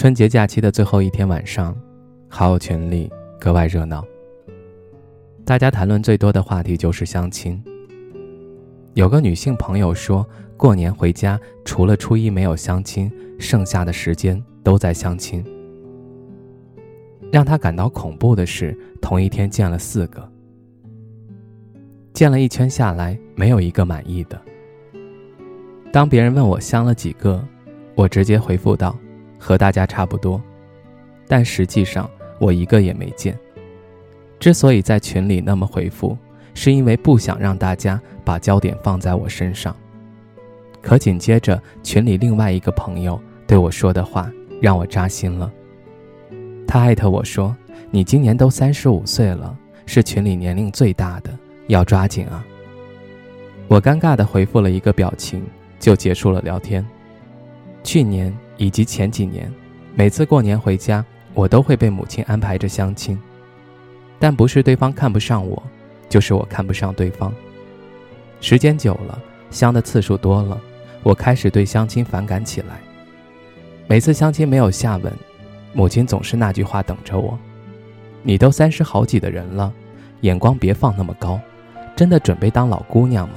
春节假期的最后一天晚上，好友群里格外热闹。大家谈论最多的话题就是相亲。有个女性朋友说，过年回家除了初一没有相亲，剩下的时间都在相亲。让她感到恐怖的是，同一天见了四个，见了一圈下来，没有一个满意的。当别人问我相了几个，我直接回复道。和大家差不多，但实际上我一个也没见。之所以在群里那么回复，是因为不想让大家把焦点放在我身上。可紧接着群里另外一个朋友对我说的话让我扎心了。他艾特我说：“你今年都三十五岁了，是群里年龄最大的，要抓紧啊！”我尴尬地回复了一个表情，就结束了聊天。去年。以及前几年，每次过年回家，我都会被母亲安排着相亲，但不是对方看不上我，就是我看不上对方。时间久了，相的次数多了，我开始对相亲反感起来。每次相亲没有下文，母亲总是那句话等着我：“你都三十好几的人了，眼光别放那么高，真的准备当老姑娘吗？”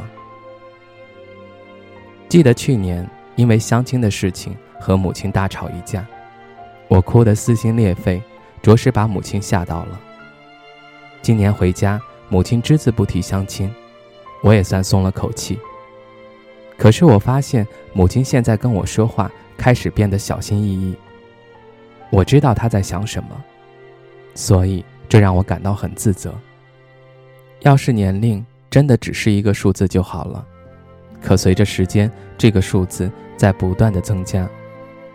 记得去年因为相亲的事情。和母亲大吵一架，我哭得撕心裂肺，着实把母亲吓到了。今年回家，母亲只字不提相亲，我也算松了口气。可是我发现母亲现在跟我说话开始变得小心翼翼。我知道她在想什么，所以这让我感到很自责。要是年龄真的只是一个数字就好了，可随着时间，这个数字在不断的增加。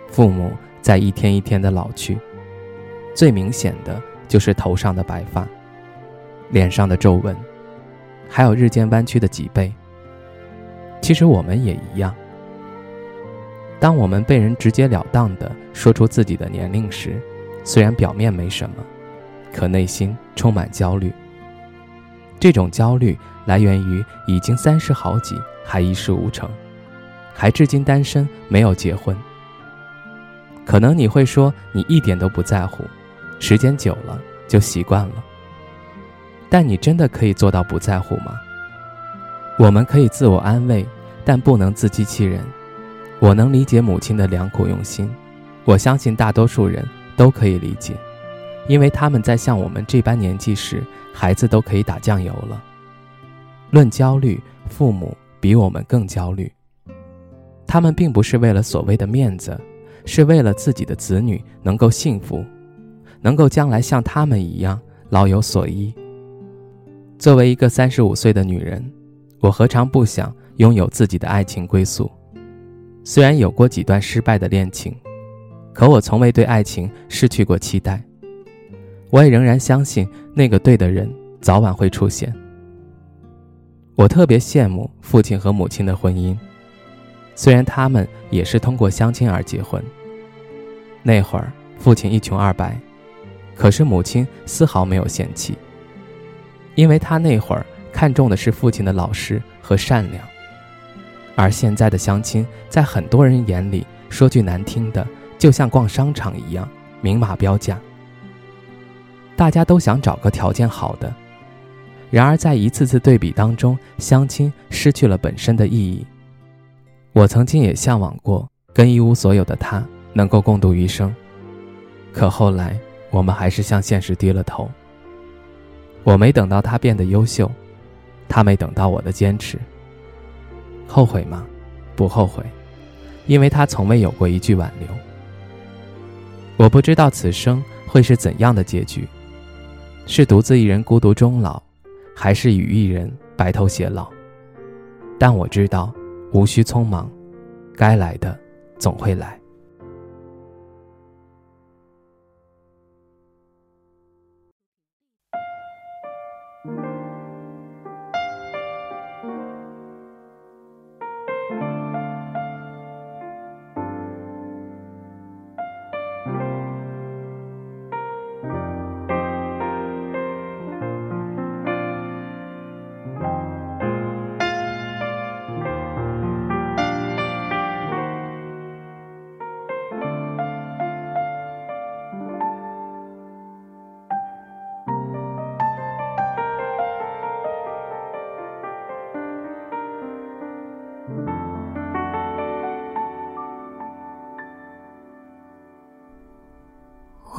父母在一天一天的老去，最明显的就是头上的白发，脸上的皱纹，还有日渐弯曲的脊背。其实我们也一样。当我们被人直截了当的说出自己的年龄时，虽然表面没什么，可内心充满焦虑。这种焦虑来源于已经三十好几还一事无成，还至今单身没有结婚。可能你会说你一点都不在乎，时间久了就习惯了。但你真的可以做到不在乎吗？我们可以自我安慰，但不能自欺欺人。我能理解母亲的良苦用心，我相信大多数人都可以理解，因为他们在像我们这般年纪时，孩子都可以打酱油了。论焦虑，父母比我们更焦虑。他们并不是为了所谓的面子。是为了自己的子女能够幸福，能够将来像他们一样老有所依。作为一个三十五岁的女人，我何尝不想拥有自己的爱情归宿？虽然有过几段失败的恋情，可我从未对爱情失去过期待。我也仍然相信那个对的人早晚会出现。我特别羡慕父亲和母亲的婚姻，虽然他们也是通过相亲而结婚。那会儿，父亲一穷二白，可是母亲丝毫没有嫌弃，因为他那会儿看重的是父亲的老实和善良。而现在的相亲，在很多人眼里，说句难听的，就像逛商场一样，明码标价。大家都想找个条件好的，然而在一次次对比当中，相亲失去了本身的意义。我曾经也向往过跟一无所有的他。能够共度余生，可后来我们还是向现实低了头。我没等到他变得优秀，他没等到我的坚持。后悔吗？不后悔，因为他从未有过一句挽留。我不知道此生会是怎样的结局，是独自一人孤独终老，还是与一人白头偕老。但我知道，无需匆忙，该来的总会来。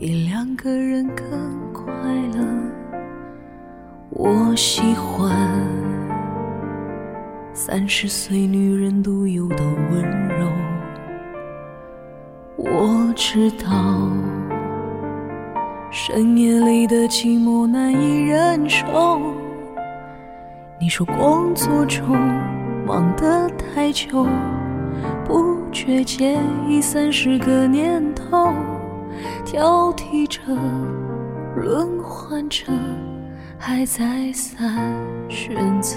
比两个人更快乐。我喜欢三十岁女人独有的温柔。我知道深夜里的寂寞难以忍受。你说工作中忙得太久，不觉间已三十个年头。挑剔着，轮换着，还再三选择。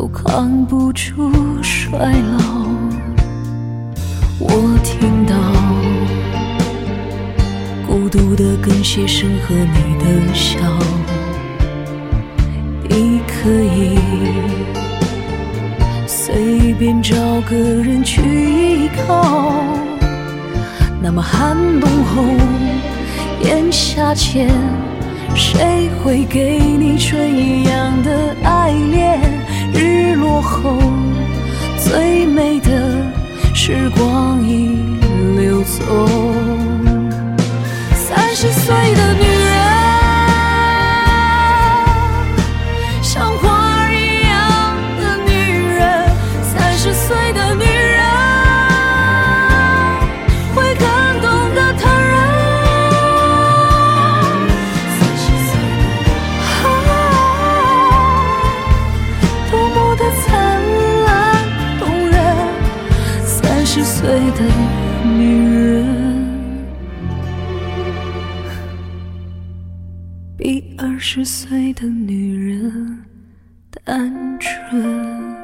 都扛不住衰老。我听到孤独的更鞋声和你的笑。你可以随便找个人去依靠。那么寒冬后，炎夏前，谁会给你春一样的爱光阴女人，比二十岁的女人单纯。